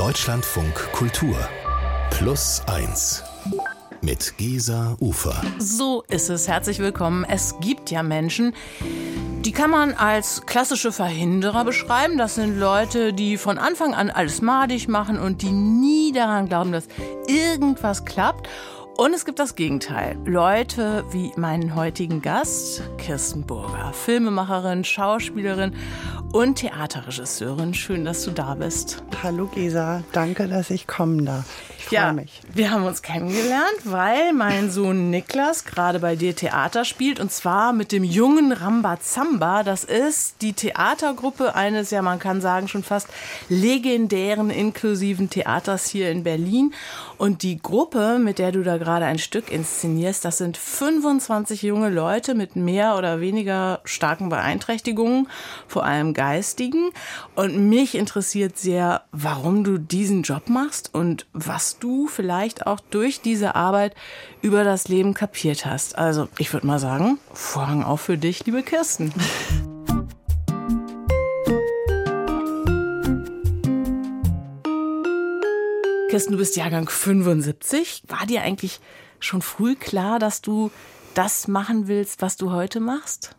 Deutschlandfunk Kultur Plus 1 mit Gesa Ufer. So ist es. Herzlich willkommen. Es gibt ja Menschen, die kann man als klassische Verhinderer beschreiben. Das sind Leute, die von Anfang an alles madig machen und die nie daran glauben, dass irgendwas klappt. Und es gibt das Gegenteil. Leute wie meinen heutigen Gast, Kirsten Burger, Filmemacherin, Schauspielerin und Theaterregisseurin. Schön, dass du da bist. Hallo Gesa, danke, dass ich kommen darf. Ich ja, mich. Wir haben uns kennengelernt, weil mein Sohn Niklas gerade bei dir Theater spielt und zwar mit dem jungen Rambazamba. Das ist die Theatergruppe eines, ja man kann sagen, schon fast legendären inklusiven Theaters hier in Berlin. Und die Gruppe, mit der du da gerade ein Stück inszenierst, das sind 25 junge Leute mit mehr oder weniger starken Beeinträchtigungen, vor allem geistigen. Und mich interessiert sehr, warum du diesen Job machst und was du vielleicht auch durch diese Arbeit über das Leben kapiert hast. Also ich würde mal sagen, Vorhang auf für dich, liebe Kirsten. Kirsten, du bist Jahrgang 75. War dir eigentlich schon früh klar, dass du das machen willst, was du heute machst?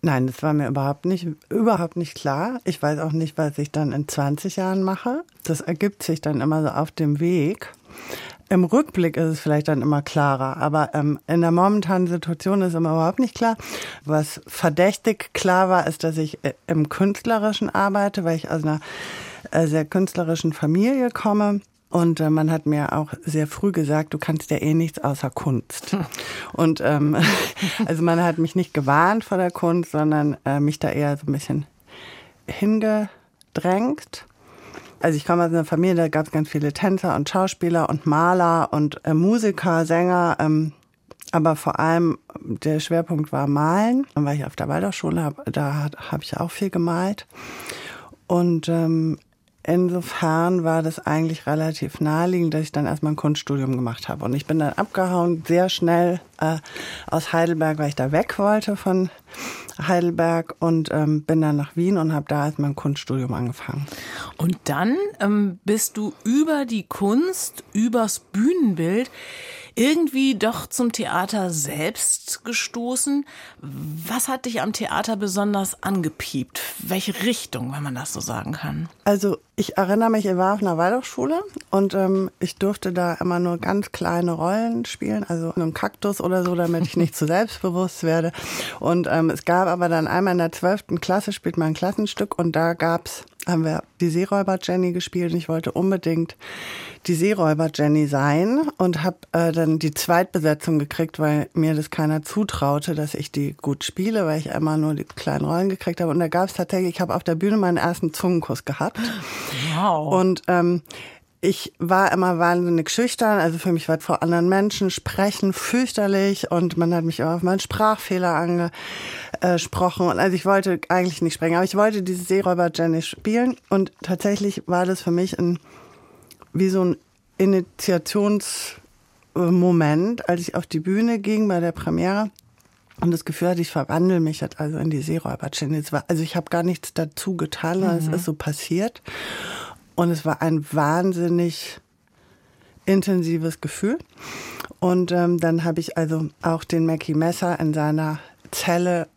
Nein, das war mir überhaupt nicht, überhaupt nicht klar. Ich weiß auch nicht, was ich dann in 20 Jahren mache. Das ergibt sich dann immer so auf dem Weg. Im Rückblick ist es vielleicht dann immer klarer, aber ähm, in der momentanen Situation ist immer überhaupt nicht klar. Was verdächtig klar war, ist, dass ich äh, im Künstlerischen arbeite, weil ich aus einer sehr künstlerischen Familie komme. Und äh, man hat mir auch sehr früh gesagt, du kannst ja eh nichts außer Kunst. Und ähm, also man hat mich nicht gewarnt vor der Kunst, sondern äh, mich da eher so ein bisschen hingedrängt. Also ich komme aus einer Familie, da gab es ganz viele Tänzer und Schauspieler und Maler und äh, Musiker, Sänger. Ähm, aber vor allem der Schwerpunkt war Malen. Dann war ich auf der Waldorfschule, da habe ich auch viel gemalt. Und ähm, Insofern war das eigentlich relativ naheliegend, dass ich dann erstmal ein Kunststudium gemacht habe. Und ich bin dann abgehauen, sehr schnell äh, aus Heidelberg, weil ich da weg wollte von Heidelberg und ähm, bin dann nach Wien und habe da erstmal ein Kunststudium angefangen. Und dann ähm, bist du über die Kunst, übers Bühnenbild irgendwie doch zum Theater selbst gestoßen. Was hat dich am Theater besonders angepiept? Welche Richtung, wenn man das so sagen kann? Also ich erinnere mich, ich war auf einer Waldorfschule und ähm, ich durfte da immer nur ganz kleine Rollen spielen, also einem Kaktus oder so, damit ich nicht zu selbstbewusst werde. Und ähm, es gab aber dann einmal in der zwölften Klasse spielt man ein Klassenstück und da gab's haben wir die Seeräuber Jenny gespielt und ich wollte unbedingt die Seeräuber Jenny sein und habe äh, dann die Zweitbesetzung gekriegt, weil mir das keiner zutraute, dass ich die gut spiele, weil ich immer nur die kleinen Rollen gekriegt habe. Und da gab es tatsächlich, ich habe auf der Bühne meinen ersten Zungenkuss gehabt. Wow. Und ähm, ich war immer wahnsinnig schüchtern, also für mich war vor anderen Menschen sprechen fürchterlich und man hat mich immer auf meinen Sprachfehler angesprochen und also ich wollte eigentlich nicht sprechen, aber ich wollte diese Seeräuber Jenny spielen und tatsächlich war das für mich ein wie so ein Initiationsmoment, als ich auf die Bühne ging bei der Premiere und das Gefühl hatte, ich verwandle mich jetzt also in die Seeräuber-Jenny. Also ich habe gar nichts dazu getan, mhm. es ist so passiert. Und es war ein wahnsinnig intensives Gefühl. Und ähm, dann habe ich also auch den Mackie Messer in seiner Zelle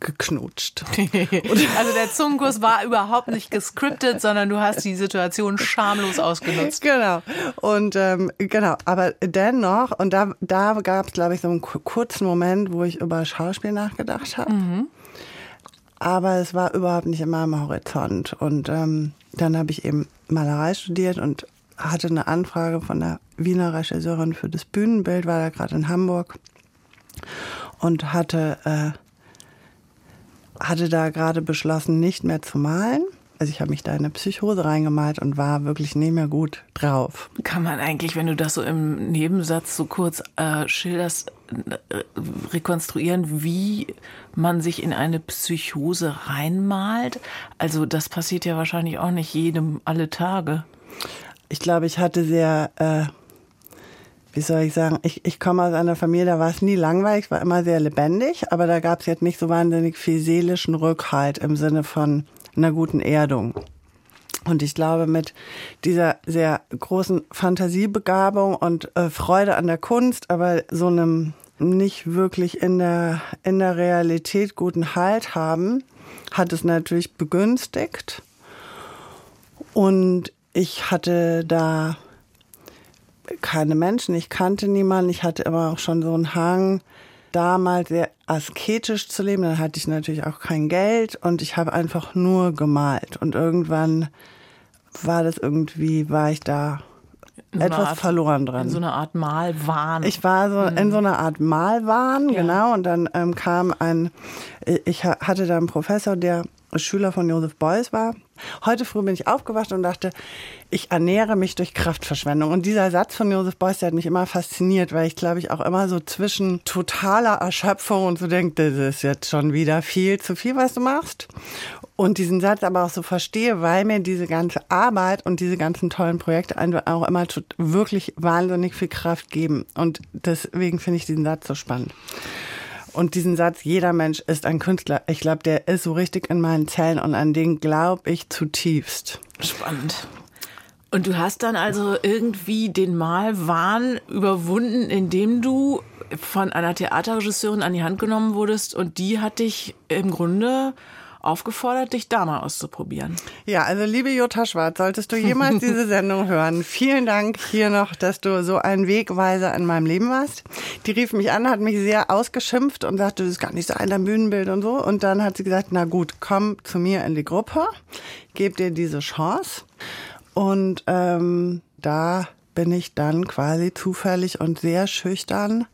geknutscht. also der Zungenkuss war überhaupt nicht gescriptet, sondern du hast die Situation schamlos ausgenutzt. Genau. Und ähm, genau, aber dennoch, und da, da gab es, glaube ich, so einen kurzen Moment, wo ich über Schauspiel nachgedacht habe. Mhm. Aber es war überhaupt nicht in meinem Horizont. Und ähm, dann habe ich eben Malerei studiert und hatte eine Anfrage von der Wiener Regisseurin für das Bühnenbild, war da gerade in Hamburg und hatte äh, hatte da gerade beschlossen, nicht mehr zu malen. Also ich habe mich da in eine Psychose reingemalt und war wirklich nicht mehr gut drauf. Kann man eigentlich, wenn du das so im Nebensatz so kurz äh, schilderst, rekonstruieren, wie man sich in eine Psychose reinmalt? Also das passiert ja wahrscheinlich auch nicht jedem alle Tage. Ich glaube, ich hatte sehr äh, wie soll ich sagen, ich, ich komme aus einer Familie, da war es nie langweilig, war immer sehr lebendig, aber da gab es jetzt nicht so wahnsinnig viel seelischen Rückhalt im Sinne von einer guten Erdung. Und ich glaube, mit dieser sehr großen Fantasiebegabung und äh, Freude an der Kunst, aber so einem nicht wirklich in der, in der Realität guten Halt haben, hat es natürlich begünstigt. Und ich hatte da keine Menschen, ich kannte niemanden, ich hatte immer auch schon so einen Hang, damals sehr asketisch zu leben. Dann hatte ich natürlich auch kein Geld und ich habe einfach nur gemalt. Und irgendwann war das irgendwie, war ich da etwas Art, verloren dran. In so einer Art Malwahn. Ich war so mhm. in so einer Art Malwahn, ja. genau. Und dann ähm, kam ein, ich hatte da einen Professor, der Schüler von Joseph Beuys war. Heute früh bin ich aufgewacht und dachte, ich ernähre mich durch Kraftverschwendung. Und dieser Satz von Joseph Beuys, der hat mich immer fasziniert, weil ich glaube ich auch immer so zwischen totaler Erschöpfung und so denke, das ist jetzt schon wieder viel zu viel, was du machst. Und diesen Satz aber auch so verstehe, weil mir diese ganze Arbeit und diese ganzen tollen Projekte auch immer wirklich wahnsinnig viel Kraft geben. Und deswegen finde ich diesen Satz so spannend. Und diesen Satz, jeder Mensch ist ein Künstler, ich glaube, der ist so richtig in meinen Zellen und an den glaube ich zutiefst. Spannend. Und du hast dann also irgendwie den Malwahn überwunden, indem du von einer Theaterregisseurin an die Hand genommen wurdest und die hat dich im Grunde aufgefordert, dich da mal auszuprobieren. Ja, also liebe Jutta Schwarz, solltest du jemals diese Sendung hören, vielen Dank hier noch, dass du so ein Wegweiser in meinem Leben warst. Die rief mich an, hat mich sehr ausgeschimpft und sagte, das ist gar nicht so ein dein Bühnenbild und so. Und dann hat sie gesagt, na gut, komm zu mir in die Gruppe, gebe dir diese Chance. Und ähm, da bin ich dann quasi zufällig und sehr schüchtern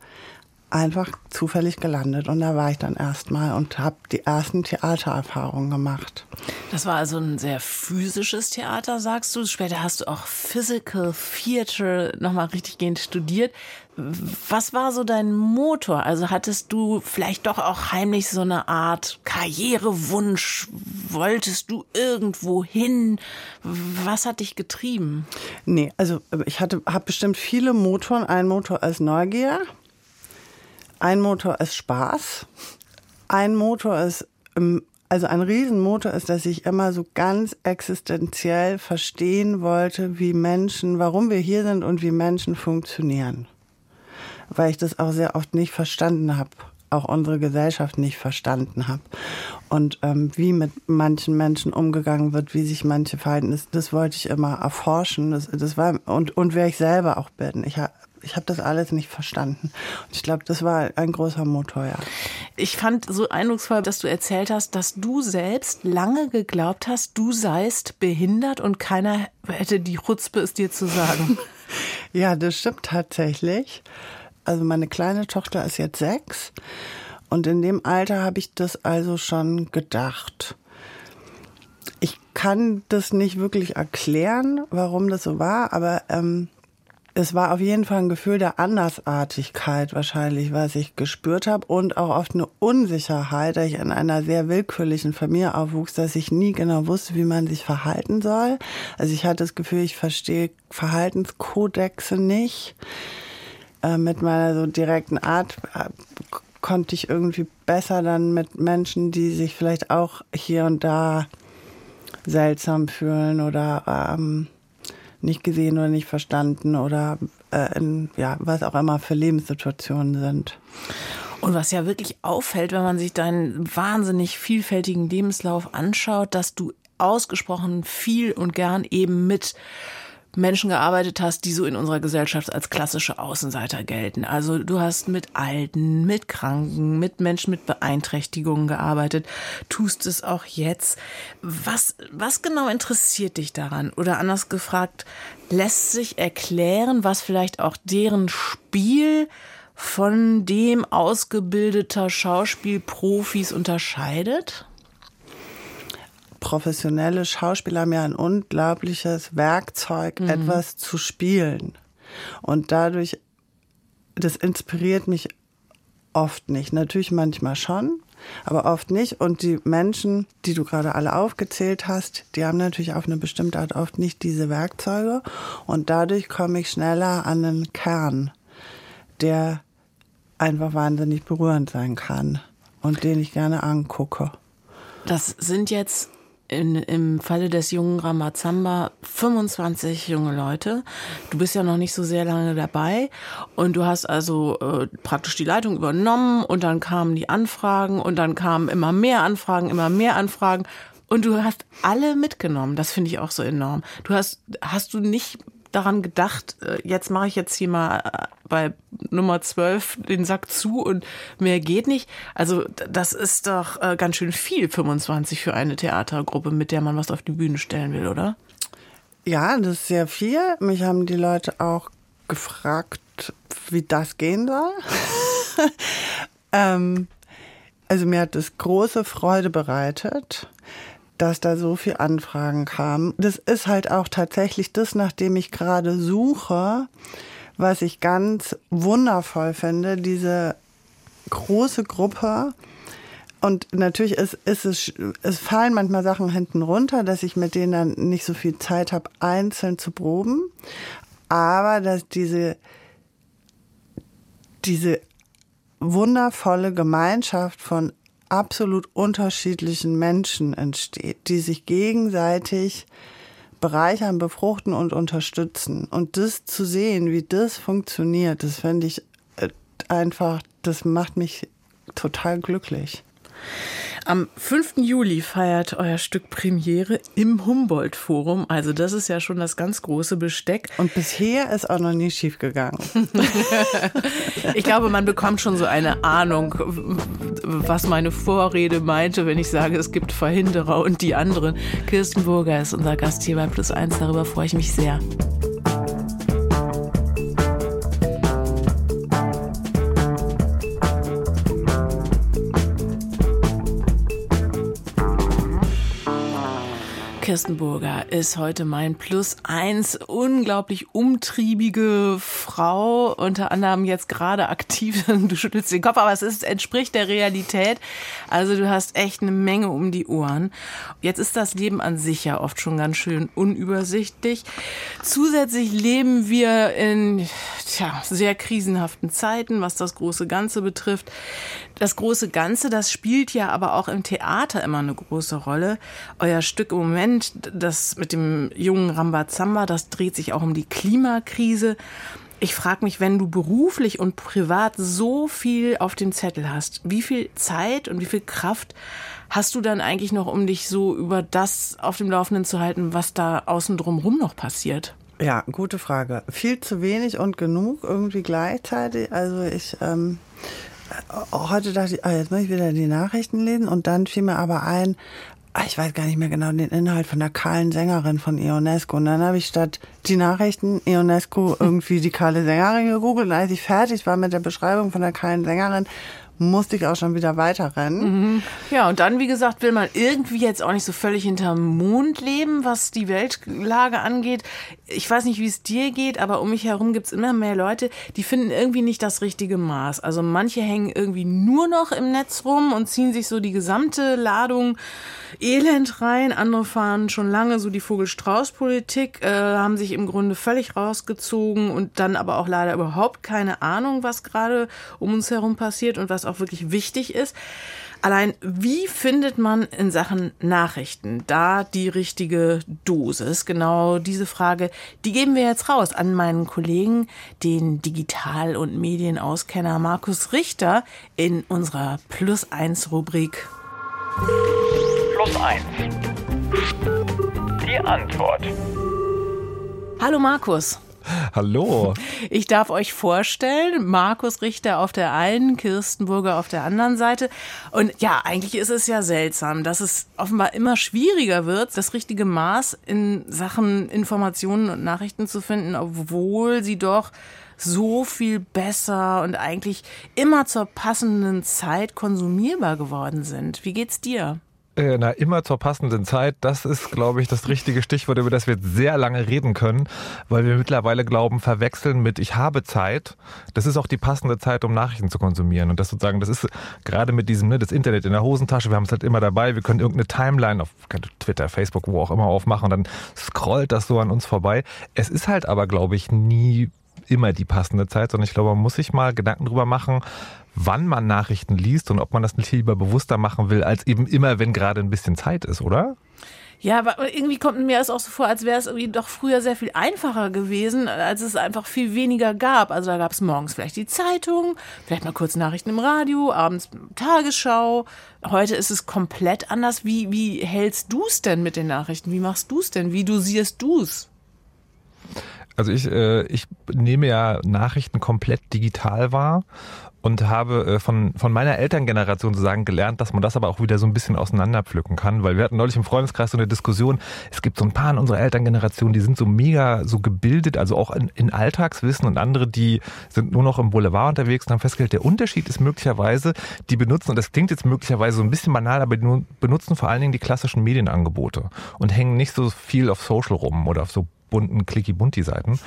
einfach zufällig gelandet. Und da war ich dann erstmal und habe die ersten Theatererfahrungen gemacht. Das war also ein sehr physisches Theater, sagst du. Später hast du auch Physical Theater nochmal richtig gehend studiert. Was war so dein Motor? Also hattest du vielleicht doch auch heimlich so eine Art Karrierewunsch? Wolltest du irgendwo hin? Was hat dich getrieben? Nee, also ich hatte habe bestimmt viele Motoren. Ein Motor als Neugier ein Motor ist Spaß. Ein Motor ist, ähm, also ein Riesenmotor ist, dass ich immer so ganz existenziell verstehen wollte, wie Menschen, warum wir hier sind und wie Menschen funktionieren. Weil ich das auch sehr oft nicht verstanden habe auch unsere Gesellschaft nicht verstanden habe. Und ähm, wie mit manchen Menschen umgegangen wird, wie sich manche verhalten, das, das wollte ich immer erforschen. Das, das war, und, und wer ich selber auch bin. Ich ich habe das alles nicht verstanden. Und ich glaube, das war ein großer Motor, ja. Ich fand so eindrucksvoll, dass du erzählt hast, dass du selbst lange geglaubt hast, du seist behindert und keiner hätte die Chutzpe, es dir zu sagen. ja, das stimmt tatsächlich. Also meine kleine Tochter ist jetzt sechs. Und in dem Alter habe ich das also schon gedacht. Ich kann das nicht wirklich erklären, warum das so war, aber ähm, es war auf jeden Fall ein Gefühl der Andersartigkeit wahrscheinlich, was ich gespürt habe und auch oft eine Unsicherheit, da ich in einer sehr willkürlichen Familie aufwuchs, dass ich nie genau wusste, wie man sich verhalten soll. Also ich hatte das Gefühl, ich verstehe Verhaltenskodexe nicht. Äh, mit meiner so direkten Art äh, konnte ich irgendwie besser dann mit Menschen, die sich vielleicht auch hier und da seltsam fühlen oder ähm, nicht gesehen oder nicht verstanden oder äh, in, ja, was auch immer für Lebenssituationen sind. Und was ja wirklich auffällt, wenn man sich deinen wahnsinnig vielfältigen Lebenslauf anschaut, dass du ausgesprochen viel und gern eben mit Menschen gearbeitet hast, die so in unserer Gesellschaft als klassische Außenseiter gelten. Also du hast mit Alten, mit Kranken, mit Menschen mit Beeinträchtigungen gearbeitet, tust es auch jetzt. Was, was genau interessiert dich daran? Oder anders gefragt, lässt sich erklären, was vielleicht auch deren Spiel von dem ausgebildeter Schauspielprofis unterscheidet? Professionelle Schauspieler haben ja ein unglaubliches Werkzeug, mhm. etwas zu spielen. Und dadurch, das inspiriert mich oft nicht. Natürlich manchmal schon, aber oft nicht. Und die Menschen, die du gerade alle aufgezählt hast, die haben natürlich auf eine bestimmte Art oft nicht diese Werkzeuge. Und dadurch komme ich schneller an den Kern, der einfach wahnsinnig berührend sein kann und den ich gerne angucke. Das sind jetzt in, im Falle des jungen Ramazamba 25 junge Leute. Du bist ja noch nicht so sehr lange dabei und du hast also äh, praktisch die Leitung übernommen und dann kamen die Anfragen und dann kamen immer mehr Anfragen, immer mehr Anfragen und du hast alle mitgenommen. Das finde ich auch so enorm. Du hast, hast du nicht daran gedacht, äh, jetzt mache ich jetzt hier mal äh, bei Nummer 12 den Sack zu und mehr geht nicht. Also das ist doch äh, ganz schön viel, 25 für eine Theatergruppe, mit der man was auf die Bühne stellen will, oder? Ja, das ist sehr viel. Mich haben die Leute auch gefragt, wie das gehen soll. ähm, also mir hat es große Freude bereitet dass da so viel Anfragen kamen. Das ist halt auch tatsächlich das, nach dem ich gerade suche, was ich ganz wundervoll finde, diese große Gruppe. Und natürlich ist, ist es, es fallen manchmal Sachen hinten runter, dass ich mit denen dann nicht so viel Zeit habe, einzeln zu proben. Aber dass diese, diese wundervolle Gemeinschaft von absolut unterschiedlichen Menschen entsteht, die sich gegenseitig bereichern, befruchten und unterstützen. Und das zu sehen, wie das funktioniert, das finde ich äh, einfach, das macht mich total glücklich. Am 5. Juli feiert euer Stück Premiere im Humboldt-Forum. Also das ist ja schon das ganz große Besteck. Und bisher ist auch noch nie schief gegangen. ich glaube, man bekommt schon so eine Ahnung, was meine Vorrede meinte, wenn ich sage, es gibt Verhinderer und die anderen. Kirsten Burger ist unser Gast hier bei Plus 1. Darüber freue ich mich sehr. Kirstenburger ist heute mein Plus eins. Unglaublich umtriebige Frau, unter anderem jetzt gerade aktiv. Du schüttelst den Kopf, aber es ist, entspricht der Realität. Also du hast echt eine Menge um die Ohren. Jetzt ist das Leben an sich ja oft schon ganz schön unübersichtlich. Zusätzlich leben wir in tja, sehr krisenhaften Zeiten, was das große Ganze betrifft. Das große Ganze, das spielt ja aber auch im Theater immer eine große Rolle. Euer Stück im Moment, das mit dem jungen Rambazamba, das dreht sich auch um die Klimakrise. Ich frage mich, wenn du beruflich und privat so viel auf dem Zettel hast, wie viel Zeit und wie viel Kraft hast du dann eigentlich noch, um dich so über das auf dem Laufenden zu halten, was da außen drumherum noch passiert? Ja, gute Frage. Viel zu wenig und genug irgendwie gleichzeitig. Also ich ähm, heute dachte ich, ah, jetzt muss ich wieder die Nachrichten lesen und dann fiel mir aber ein, ich weiß gar nicht mehr genau den Inhalt von der kahlen Sängerin von Ionesco. Und dann habe ich statt die Nachrichten Ionesco irgendwie die kahle Sängerin gegoogelt. Und als ich fertig war mit der Beschreibung von der kahlen Sängerin, musste ich auch schon wieder weiterrennen. Mhm. Ja, und dann, wie gesagt, will man irgendwie jetzt auch nicht so völlig hinterm Mond leben, was die Weltlage angeht. Ich weiß nicht, wie es dir geht, aber um mich herum gibt es immer mehr Leute, die finden irgendwie nicht das richtige Maß. Also manche hängen irgendwie nur noch im Netz rum und ziehen sich so die gesamte Ladung Elend rein. Andere fahren schon lange so die Vogel-Strauß-Politik, äh, haben sich im Grunde völlig rausgezogen und dann aber auch leider überhaupt keine Ahnung, was gerade um uns herum passiert und was auch wirklich wichtig ist. Allein, wie findet man in Sachen Nachrichten da die richtige Dosis? Genau diese Frage, die geben wir jetzt raus an meinen Kollegen, den Digital- und Medienauskenner Markus Richter in unserer Plus 1 Rubrik. Plus 1. Die Antwort. Hallo Markus. Hallo. Ich darf euch vorstellen, Markus Richter auf der einen, Kirstenburger auf der anderen Seite. Und ja, eigentlich ist es ja seltsam, dass es offenbar immer schwieriger wird, das richtige Maß in Sachen Informationen und Nachrichten zu finden, obwohl sie doch so viel besser und eigentlich immer zur passenden Zeit konsumierbar geworden sind. Wie geht's dir? Äh, na, immer zur passenden Zeit. Das ist, glaube ich, das richtige Stichwort, über das wir jetzt sehr lange reden können, weil wir mittlerweile glauben, verwechseln mit ich habe Zeit. Das ist auch die passende Zeit, um Nachrichten zu konsumieren. Und das sozusagen, das ist gerade mit diesem, ne, das Internet in der Hosentasche, wir haben es halt immer dabei, wir können irgendeine Timeline auf Twitter, Facebook, wo auch immer aufmachen und dann scrollt das so an uns vorbei. Es ist halt aber, glaube ich, nie immer die passende Zeit, sondern ich glaube, man muss sich mal Gedanken drüber machen, wann man Nachrichten liest und ob man das nicht lieber bewusster machen will, als eben immer, wenn gerade ein bisschen Zeit ist, oder? Ja, aber irgendwie kommt mir das auch so vor, als wäre es irgendwie doch früher sehr viel einfacher gewesen, als es einfach viel weniger gab. Also da gab es morgens vielleicht die Zeitung, vielleicht mal kurz Nachrichten im Radio, abends Tagesschau. Heute ist es komplett anders. Wie, wie hältst du es denn mit den Nachrichten? Wie machst du es denn? Wie dosierst du es? Also ich, äh, ich nehme ja Nachrichten komplett digital wahr und habe äh, von, von meiner Elterngeneration sozusagen gelernt, dass man das aber auch wieder so ein bisschen auseinanderpflücken kann, weil wir hatten neulich im Freundeskreis so eine Diskussion, es gibt so ein paar in unserer Elterngeneration, die sind so mega so gebildet, also auch in, in Alltagswissen und andere, die sind nur noch im Boulevard unterwegs und haben festgestellt, der Unterschied ist möglicherweise, die benutzen, und das klingt jetzt möglicherweise so ein bisschen banal, aber die benutzen vor allen Dingen die klassischen Medienangebote und hängen nicht so viel auf Social rum oder auf so bunten Clicky-Bunti-Seiten.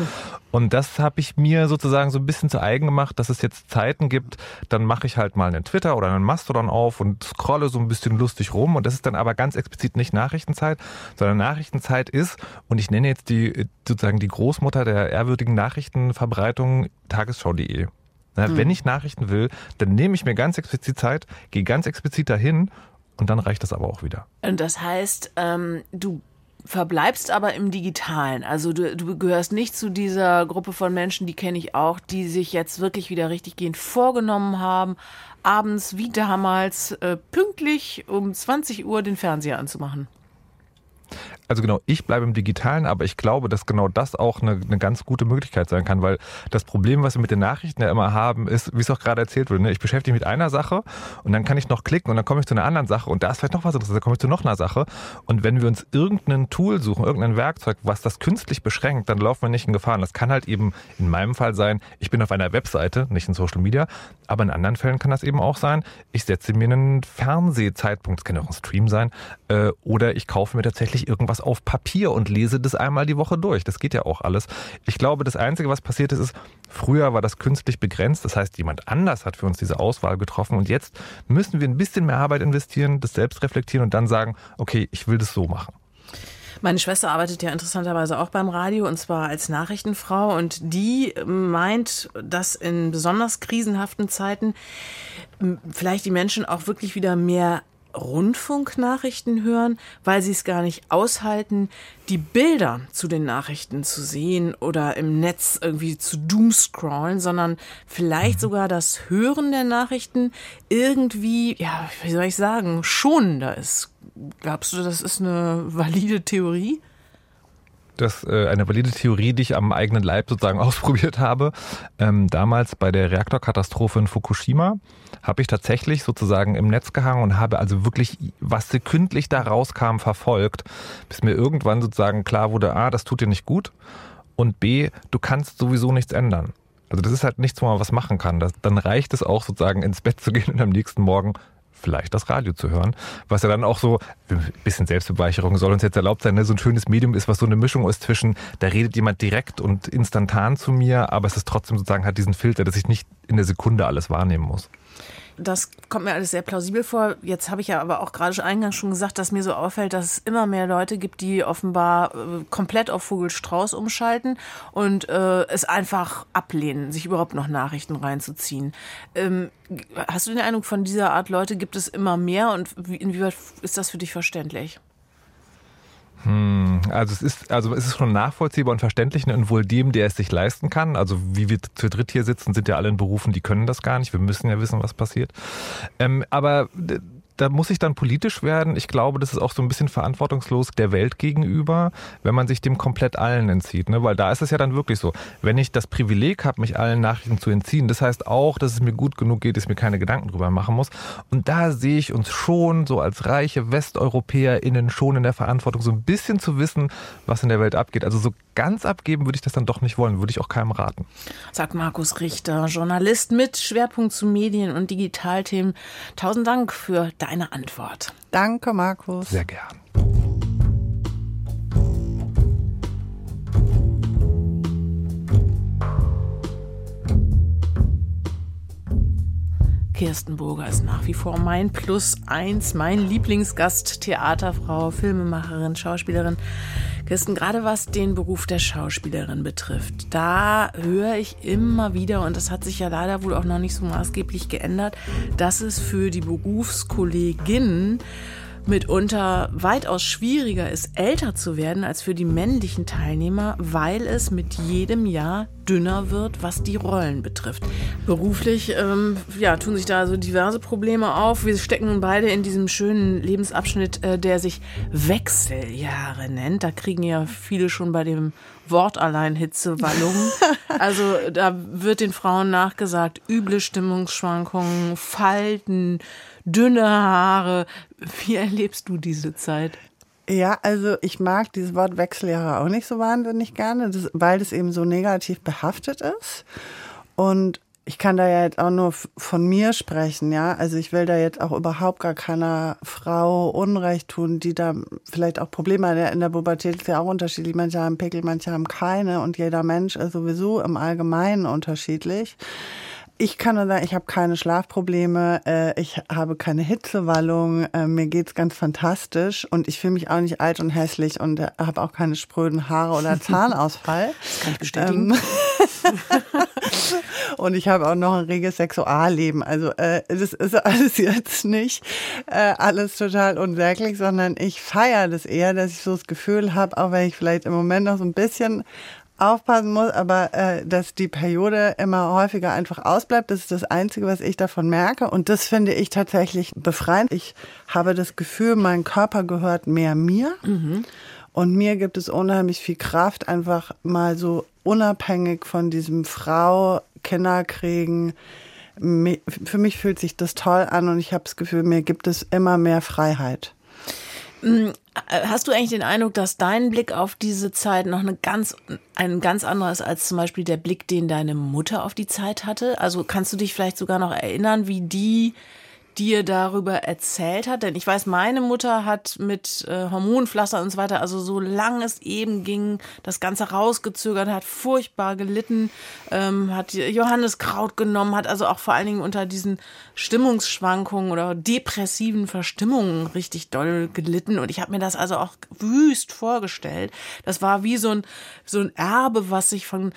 Und das habe ich mir sozusagen so ein bisschen zu eigen gemacht, dass es jetzt Zeiten gibt, dann mache ich halt mal einen Twitter oder einen Mastodon auf und scrolle so ein bisschen lustig rum. Und das ist dann aber ganz explizit nicht Nachrichtenzeit, sondern Nachrichtenzeit ist, und ich nenne jetzt die sozusagen die Großmutter der ehrwürdigen Nachrichtenverbreitung tagesschau.de. Na, mhm. Wenn ich Nachrichten will, dann nehme ich mir ganz explizit Zeit, gehe ganz explizit dahin und dann reicht das aber auch wieder. Und das heißt, ähm, du verbleibst aber im Digitalen. Also du, du gehörst nicht zu dieser Gruppe von Menschen, die kenne ich auch, die sich jetzt wirklich wieder richtig gehend vorgenommen haben, abends wie damals äh, pünktlich um 20 Uhr den Fernseher anzumachen also genau, ich bleibe im Digitalen, aber ich glaube, dass genau das auch eine, eine, ganz gute Möglichkeit sein kann, weil das Problem, was wir mit den Nachrichten ja immer haben, ist, wie es auch gerade erzählt wurde, ne? ich beschäftige mich mit einer Sache und dann kann ich noch klicken und dann komme ich zu einer anderen Sache und da ist vielleicht noch was anderes, dann komme ich zu noch einer Sache und wenn wir uns irgendein Tool suchen, irgendein Werkzeug, was das künstlich beschränkt, dann laufen wir nicht in Gefahren. Das kann halt eben in meinem Fall sein, ich bin auf einer Webseite, nicht in Social Media, aber in anderen Fällen kann das eben auch sein, ich setze mir einen Fernsehzeitpunkt, das kann auch ein Stream sein, äh, oder ich kaufe mir tatsächlich irgendwas auf Papier und lese das einmal die Woche durch. Das geht ja auch alles. Ich glaube, das Einzige, was passiert ist, ist, früher war das künstlich begrenzt. Das heißt, jemand anders hat für uns diese Auswahl getroffen und jetzt müssen wir ein bisschen mehr Arbeit investieren, das selbst reflektieren und dann sagen, okay, ich will das so machen. Meine Schwester arbeitet ja interessanterweise auch beim Radio und zwar als Nachrichtenfrau und die meint, dass in besonders krisenhaften Zeiten vielleicht die Menschen auch wirklich wieder mehr Rundfunknachrichten hören, weil sie es gar nicht aushalten, die Bilder zu den Nachrichten zu sehen oder im Netz irgendwie zu doomscrollen, sondern vielleicht mhm. sogar das Hören der Nachrichten irgendwie, ja, wie soll ich sagen, schonender ist. Glaubst du, das ist eine valide Theorie? Das äh, eine valide Theorie, die ich am eigenen Leib sozusagen ausprobiert habe. Ähm, damals bei der Reaktorkatastrophe in Fukushima habe ich tatsächlich sozusagen im Netz gehangen und habe also wirklich, was sekündlich da rauskam, verfolgt, bis mir irgendwann sozusagen klar wurde, A, das tut dir nicht gut und B, du kannst sowieso nichts ändern. Also das ist halt nichts, wo man was machen kann. Das, dann reicht es auch sozusagen ins Bett zu gehen und am nächsten Morgen vielleicht das Radio zu hören, was ja dann auch so, ein bisschen Selbstbeweicherung soll uns jetzt erlaubt sein, ne? so ein schönes Medium ist, was so eine Mischung ist zwischen, da redet jemand direkt und instantan zu mir, aber es ist trotzdem sozusagen, hat diesen Filter, dass ich nicht in der Sekunde alles wahrnehmen muss. Das kommt mir alles sehr plausibel vor. Jetzt habe ich ja aber auch gerade eingangs schon gesagt, dass mir so auffällt, dass es immer mehr Leute gibt, die offenbar äh, komplett auf Vogelstrauß umschalten und äh, es einfach ablehnen, sich überhaupt noch Nachrichten reinzuziehen. Ähm, hast du den Eindruck, von dieser Art Leute gibt es immer mehr und wie, inwieweit ist das für dich verständlich? Hm, also es ist, also es ist schon nachvollziehbar und verständlich und wohl dem, der es sich leisten kann. Also wie wir zu dritt hier sitzen, sind ja alle in Berufen, die können das gar nicht. Wir müssen ja wissen, was passiert. Ähm, aber da muss ich dann politisch werden. Ich glaube, das ist auch so ein bisschen verantwortungslos der Welt gegenüber, wenn man sich dem komplett allen entzieht. Ne? Weil da ist es ja dann wirklich so, wenn ich das Privileg habe, mich allen Nachrichten zu entziehen, das heißt auch, dass es mir gut genug geht, dass ich mir keine Gedanken drüber machen muss. Und da sehe ich uns schon so als reiche WesteuropäerInnen schon in der Verantwortung, so ein bisschen zu wissen, was in der Welt abgeht. Also so ganz abgeben würde ich das dann doch nicht wollen, würde ich auch keinem raten. Sagt Markus Richter, Journalist mit Schwerpunkt zu Medien und Digitalthemen. Tausend Dank für deine Antwort. Danke, Markus. Sehr gern. Kirsten Burger ist nach wie vor mein Plus eins, mein Lieblingsgast, Theaterfrau, Filmemacherin, Schauspielerin. Kirsten, gerade was den Beruf der Schauspielerin betrifft, da höre ich immer wieder, und das hat sich ja leider wohl auch noch nicht so maßgeblich geändert, dass es für die Berufskolleginnen mitunter weitaus schwieriger ist, älter zu werden als für die männlichen Teilnehmer, weil es mit jedem Jahr dünner wird, was die Rollen betrifft. Beruflich ähm, ja, tun sich da so diverse Probleme auf. Wir stecken nun beide in diesem schönen Lebensabschnitt, äh, der sich Wechseljahre nennt. Da kriegen ja viele schon bei dem Wort allein Hitzewallungen. also da wird den Frauen nachgesagt, üble Stimmungsschwankungen, Falten, dünne Haare. Wie erlebst du diese Zeit? Ja, also ich mag dieses Wort Wechseljahre auch nicht so wahnsinnig gerne, das, weil es eben so negativ behaftet ist. Und ich kann da ja jetzt auch nur von mir sprechen, ja. Also ich will da jetzt auch überhaupt gar keiner Frau Unrecht tun, die da vielleicht auch Probleme hat. In der Pubertät ist ja auch unterschiedlich. Manche haben Pickel, manche haben keine und jeder Mensch ist sowieso im Allgemeinen unterschiedlich. Ich kann nur sagen, ich habe keine Schlafprobleme, äh, ich habe keine Hitzewallung, äh, mir geht's ganz fantastisch und ich fühle mich auch nicht alt und hässlich und äh, habe auch keine spröden Haare oder Zahnausfall. Das kann ich bestätigen. Ähm, und ich habe auch noch ein reges Sexualleben. Also äh, das ist alles jetzt nicht äh, alles total unsäglich, sondern ich feiere das eher, dass ich so das Gefühl habe, auch wenn ich vielleicht im Moment noch so ein bisschen aufpassen muss, aber äh, dass die Periode immer häufiger einfach ausbleibt, das ist das Einzige, was ich davon merke. Und das finde ich tatsächlich befreiend. Ich habe das Gefühl, mein Körper gehört mehr mir. Mhm. Und mir gibt es unheimlich viel Kraft, einfach mal so unabhängig von diesem Frau, Kinder kriegen. Für mich fühlt sich das toll an und ich habe das Gefühl, mir gibt es immer mehr Freiheit. Mm, hast du eigentlich den Eindruck, dass dein Blick auf diese Zeit noch eine ganz, ein ganz anderer ist als zum Beispiel der Blick, den deine Mutter auf die Zeit hatte? Also kannst du dich vielleicht sogar noch erinnern, wie die dir darüber erzählt hat? Denn ich weiß, meine Mutter hat mit äh, Hormonpflaster und so weiter, also solange es eben ging, das Ganze rausgezögert, hat furchtbar gelitten, ähm, hat Johanneskraut genommen, hat also auch vor allen Dingen unter diesen Stimmungsschwankungen oder depressiven Verstimmungen richtig doll gelitten. Und ich habe mir das also auch wüst vorgestellt. Das war wie so ein, so ein Erbe, was sich von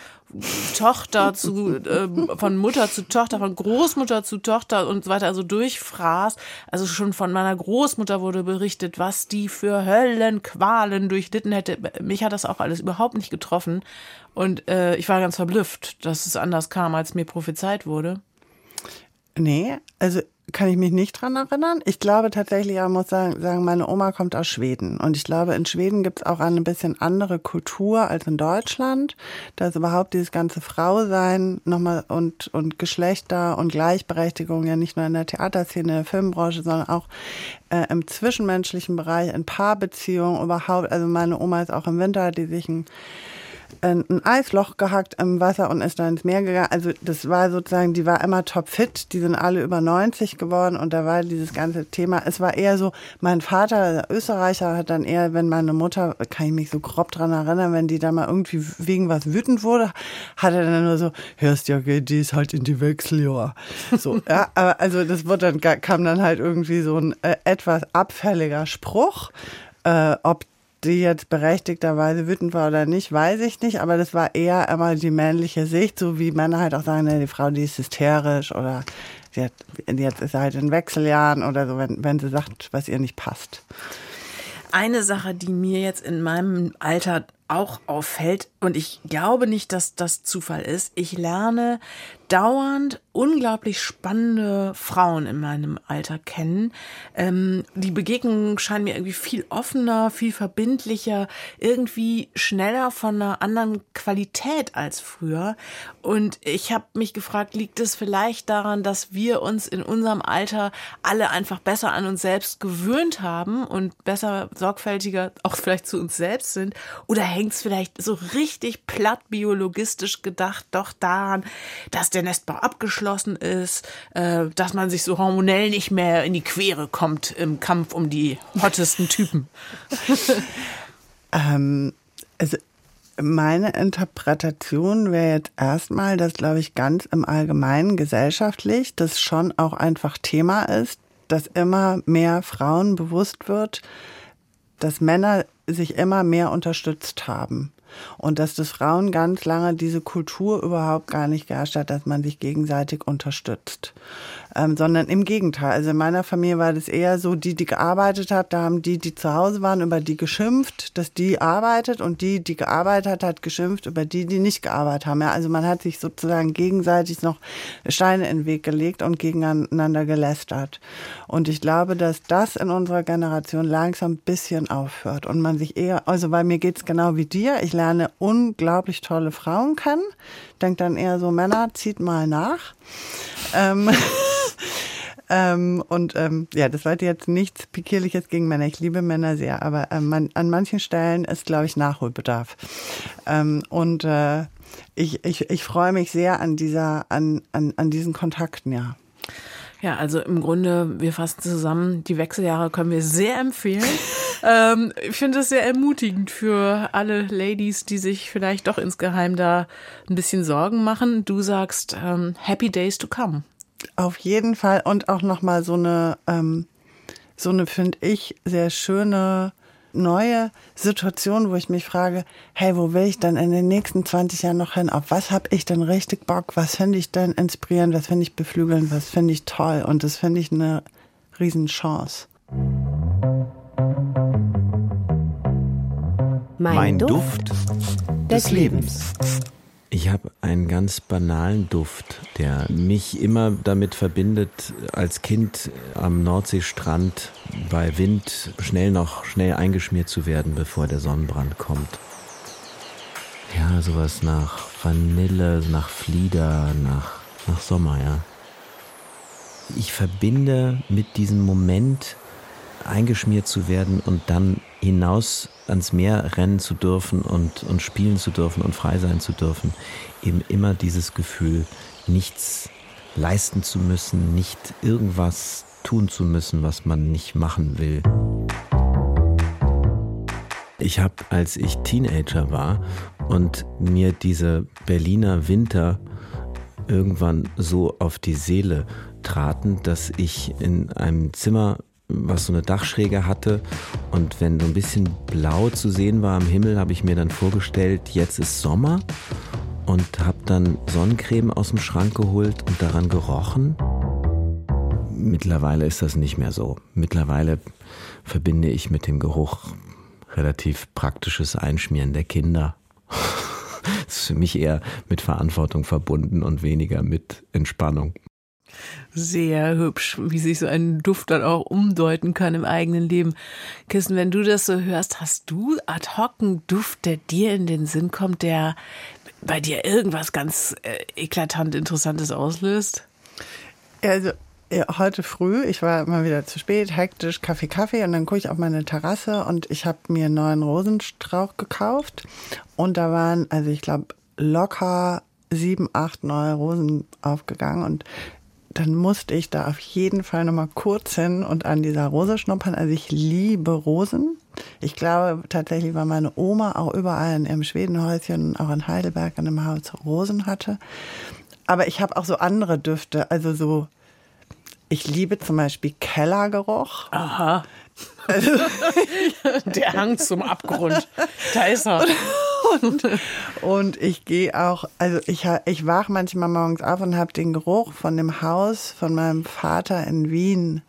Tochter zu, äh, von Mutter zu Tochter, von Großmutter zu Tochter und so weiter, also durchfraß. Also schon von meiner Großmutter wurde berichtet, was die für Höllenqualen durchlitten hätte. Mich hat das auch alles überhaupt nicht getroffen. Und äh, ich war ganz verblüfft, dass es anders kam, als mir prophezeit wurde. Nee, also kann ich mich nicht dran erinnern. Ich glaube tatsächlich, ich muss sagen, sagen, meine Oma kommt aus Schweden. Und ich glaube, in Schweden gibt es auch eine bisschen andere Kultur als in Deutschland. Da ist überhaupt dieses ganze Frausein nochmal und, und Geschlechter und Gleichberechtigung ja nicht nur in der Theaterszene, in der Filmbranche, sondern auch äh, im zwischenmenschlichen Bereich, in Paarbeziehungen überhaupt. Also meine Oma ist auch im Winter, die sich ein ein Eisloch gehackt im Wasser und ist dann ins Meer gegangen. Also das war sozusagen, die war immer topfit, die sind alle über 90 geworden und da war dieses ganze Thema, es war eher so, mein Vater, Österreicher, hat dann eher, wenn meine Mutter, kann ich mich so grob dran erinnern, wenn die da mal irgendwie wegen was wütend wurde, hat er dann nur so, hörst ja, die ist halt in die Wechseljahr. So, ja, aber also das wurde dann, kam dann halt irgendwie so ein äh, etwas abfälliger Spruch. Äh, ob die jetzt berechtigterweise wütend war oder nicht, weiß ich nicht, aber das war eher immer die männliche Sicht, so wie Männer halt auch sagen, ne, die Frau, die ist hysterisch oder sie hat, jetzt ist sie halt in Wechseljahren oder so, wenn, wenn sie sagt, was ihr nicht passt. Eine Sache, die mir jetzt in meinem Alter auch auffällt, und ich glaube nicht, dass das Zufall ist, ich lerne dauernd unglaublich spannende Frauen in meinem Alter kennen. Ähm, die Begegnungen scheinen mir irgendwie viel offener, viel verbindlicher, irgendwie schneller von einer anderen Qualität als früher. Und ich habe mich gefragt, liegt es vielleicht daran, dass wir uns in unserem Alter alle einfach besser an uns selbst gewöhnt haben und besser sorgfältiger auch vielleicht zu uns selbst sind? Oder hängt es vielleicht so richtig platt biologistisch gedacht doch daran, dass der Nestbau abgeschlossen ist, äh, dass man sich so hormonell nicht mehr in die Quere kommt im Kampf um die hottesten Typen. ähm, also meine Interpretation wäre jetzt erstmal, dass, glaube ich, ganz im Allgemeinen gesellschaftlich das schon auch einfach Thema ist, dass immer mehr Frauen bewusst wird, dass Männer sich immer mehr unterstützt haben. Und dass das Frauen ganz lange diese Kultur überhaupt gar nicht geherrscht hat, dass man sich gegenseitig unterstützt ähm, sondern im Gegenteil. Also in meiner Familie war das eher so, die, die gearbeitet hat, da haben die, die zu Hause waren, über die geschimpft, dass die arbeitet und die, die gearbeitet hat, hat geschimpft über die, die nicht gearbeitet haben. Ja, also man hat sich sozusagen gegenseitig noch Steine in den Weg gelegt und gegeneinander gelästert. Und ich glaube, dass das in unserer Generation langsam ein bisschen aufhört und man sich eher, also bei mir geht's genau wie dir, ich lerne unglaublich tolle Frauen kennen, denke dann eher so, Männer, zieht mal nach. Ähm, ähm, und ähm, ja, das war jetzt nichts Pikierliches gegen Männer. Ich liebe Männer sehr, aber ähm, man, an manchen Stellen ist, glaube ich, Nachholbedarf. Ähm, und äh, ich, ich, ich freue mich sehr an dieser, an, an, an diesen Kontakten, ja. Ja, also im Grunde, wir fassen zusammen, die Wechseljahre können wir sehr empfehlen. ähm, ich finde es sehr ermutigend für alle Ladies, die sich vielleicht doch insgeheim da ein bisschen Sorgen machen. Du sagst, ähm, Happy Days to come. Auf jeden Fall und auch nochmal so eine, ähm, so eine, finde ich, sehr schöne neue Situation, wo ich mich frage, hey, wo will ich denn in den nächsten 20 Jahren noch hin? Auf was habe ich denn richtig Bock? Was finde ich denn inspirierend? Was finde ich beflügelnd? Was finde ich toll? Und das finde ich eine Riesenchance. Mein, mein Duft des Lebens. Ich habe einen ganz banalen Duft, der mich immer damit verbindet, als Kind am Nordseestrand bei Wind schnell noch schnell eingeschmiert zu werden, bevor der Sonnenbrand kommt. Ja, sowas nach Vanille, nach Flieder, nach, nach Sommer, ja. Ich verbinde mit diesem Moment eingeschmiert zu werden und dann hinaus ans Meer rennen zu dürfen und, und spielen zu dürfen und frei sein zu dürfen, eben immer dieses Gefühl, nichts leisten zu müssen, nicht irgendwas tun zu müssen, was man nicht machen will. Ich habe, als ich Teenager war und mir diese Berliner Winter irgendwann so auf die Seele traten, dass ich in einem Zimmer was so eine Dachschräge hatte. Und wenn so ein bisschen blau zu sehen war am Himmel, habe ich mir dann vorgestellt, jetzt ist Sommer und habe dann Sonnencreme aus dem Schrank geholt und daran gerochen. Mittlerweile ist das nicht mehr so. Mittlerweile verbinde ich mit dem Geruch relativ praktisches Einschmieren der Kinder. Das ist für mich eher mit Verantwortung verbunden und weniger mit Entspannung. Sehr hübsch, wie sich so ein Duft dann auch umdeuten kann im eigenen Leben. Kissen, wenn du das so hörst, hast du ad hoc einen Duft, der dir in den Sinn kommt, der bei dir irgendwas ganz äh, eklatant Interessantes auslöst? Also ja, heute früh, ich war mal wieder zu spät, hektisch, Kaffee, Kaffee und dann gucke ich auf meine Terrasse und ich habe mir einen neuen Rosenstrauch gekauft und da waren, also ich glaube, locker sieben, acht neue Rosen aufgegangen und dann musste ich da auf jeden Fall nochmal kurz hin und an dieser Rose schnuppern. Also ich liebe Rosen. Ich glaube tatsächlich, weil meine Oma auch überall in ihrem Schwedenhäuschen, auch in Heidelberg in einem Haus Rosen hatte. Aber ich habe auch so andere Düfte, also so, ich liebe zum Beispiel Kellergeruch. Aha. Also, Der Hang zum Abgrund. Da ist er. Und, und ich gehe auch, also ich, ich wach manchmal morgens auf und habe den Geruch von dem Haus von meinem Vater in Wien.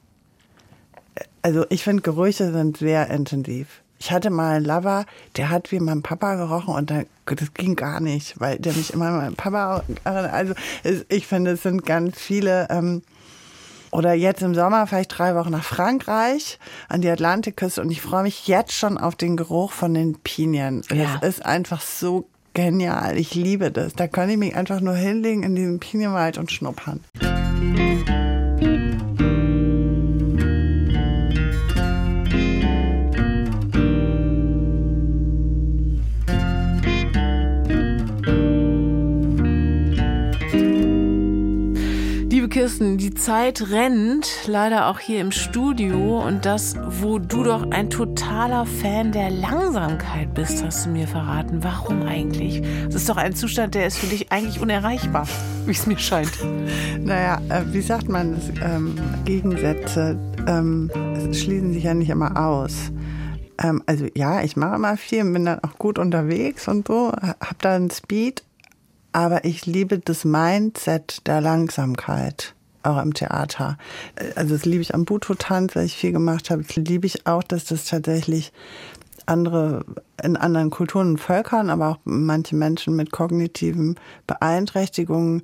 Also ich finde Gerüche sind sehr intensiv. Ich hatte mal einen Lover, der hat wie mein Papa gerochen und dann, das ging gar nicht, weil der mich immer an meinen Papa. Also ich finde, es sind ganz viele ähm, oder jetzt im Sommer vielleicht drei Wochen nach Frankreich an die Atlantikküste und ich freue mich jetzt schon auf den Geruch von den Pinien. Ja. Das ist einfach so genial. Ich liebe das. Da kann ich mich einfach nur hinlegen in diesem Pinienwald und schnuppern. Kirsten, die Zeit rennt, leider auch hier im Studio. Und das, wo du doch ein totaler Fan der Langsamkeit bist, hast du mir verraten. Warum eigentlich? Das ist doch ein Zustand, der ist für dich eigentlich unerreichbar, wie es mir scheint. Naja, äh, wie sagt man das? Ähm, Gegensätze ähm, schließen sich ja nicht immer aus. Ähm, also ja, ich mache immer viel, bin dann auch gut unterwegs und so, habe dann Speed, aber ich liebe das Mindset der Langsamkeit auch im Theater. Also das liebe ich am Buto-Tanz, weil ich viel gemacht habe. Das liebe ich auch, dass das tatsächlich andere in anderen Kulturen und Völkern, aber auch manche Menschen mit kognitiven Beeinträchtigungen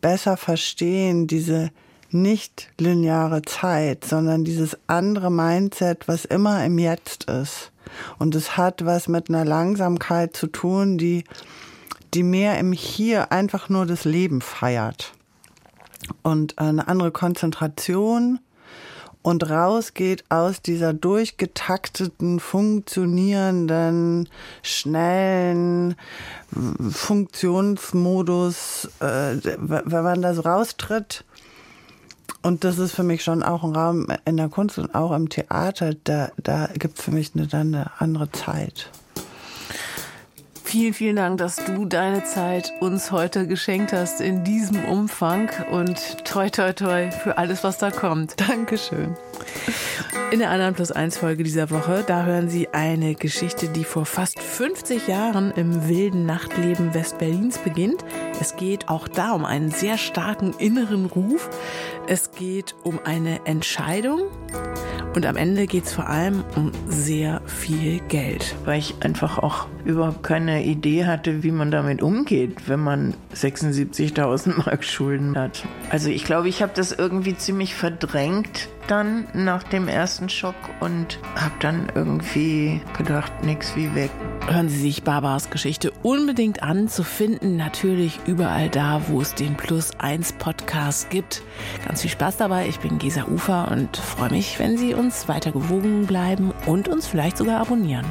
besser verstehen, diese nicht lineare Zeit, sondern dieses andere Mindset, was immer im Jetzt ist. Und es hat was mit einer Langsamkeit zu tun, die, die mehr im Hier einfach nur das Leben feiert. Und eine andere Konzentration und rausgeht aus dieser durchgetakteten, funktionierenden, schnellen Funktionsmodus, äh, wenn man da so raustritt. Und das ist für mich schon auch ein Raum in der Kunst und auch im Theater, da, da gibt es für mich eine, dann eine andere Zeit. Vielen, vielen Dank, dass du deine Zeit uns heute geschenkt hast in diesem Umfang und toi, toi, toi für alles, was da kommt. Dankeschön. In der anderen Plus 1 Folge dieser Woche, da hören Sie eine Geschichte, die vor fast 50 Jahren im wilden Nachtleben Westberlins beginnt. Es geht auch da um einen sehr starken inneren Ruf. Es geht um eine Entscheidung und am Ende geht es vor allem um sehr viel Geld. Weil ich einfach auch überhaupt keine Idee hatte, wie man damit umgeht, wenn man 76.000 Mark Schulden hat. Also ich glaube, ich habe das irgendwie ziemlich verdrängt dann nach dem ersten Schock und habe dann irgendwie gedacht, nix wie weg. Hören Sie sich Barbaras Geschichte unbedingt an, zu finden natürlich überall da, wo es den Plus 1 Podcast gibt. Ganz viel Spaß dabei. Ich bin Gesa Ufer und freue mich, wenn Sie uns weiter gewogen bleiben und uns vielleicht sogar abonnieren.